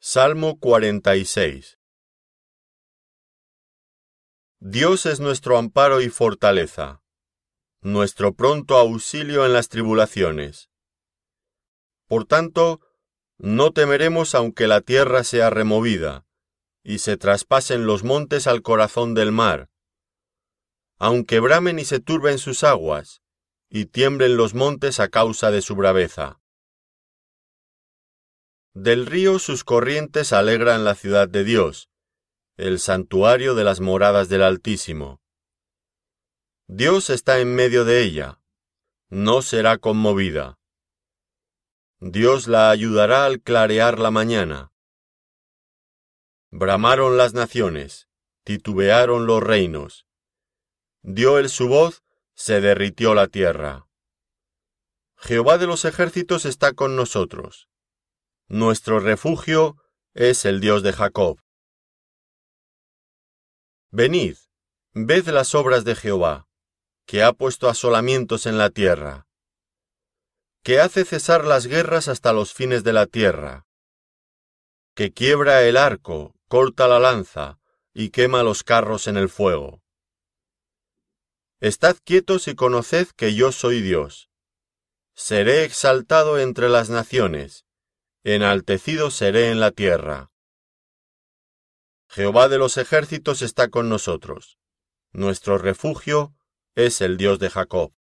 Salmo 46 Dios es nuestro amparo y fortaleza, nuestro pronto auxilio en las tribulaciones. Por tanto, no temeremos aunque la tierra sea removida, y se traspasen los montes al corazón del mar, aunque bramen y se turben sus aguas, y tiemblen los montes a causa de su braveza. Del río sus corrientes alegran la ciudad de Dios, el santuario de las moradas del Altísimo. Dios está en medio de ella, no será conmovida. Dios la ayudará al clarear la mañana. Bramaron las naciones, titubearon los reinos. Dio él su voz, se derritió la tierra. Jehová de los ejércitos está con nosotros. Nuestro refugio es el Dios de Jacob. Venid, ved las obras de Jehová, que ha puesto asolamientos en la tierra, que hace cesar las guerras hasta los fines de la tierra, que quiebra el arco, corta la lanza y quema los carros en el fuego. Estad quietos y conoced que yo soy Dios. Seré exaltado entre las naciones, enaltecido seré en la tierra. Jehová de los ejércitos está con nosotros. Nuestro refugio es el Dios de Jacob.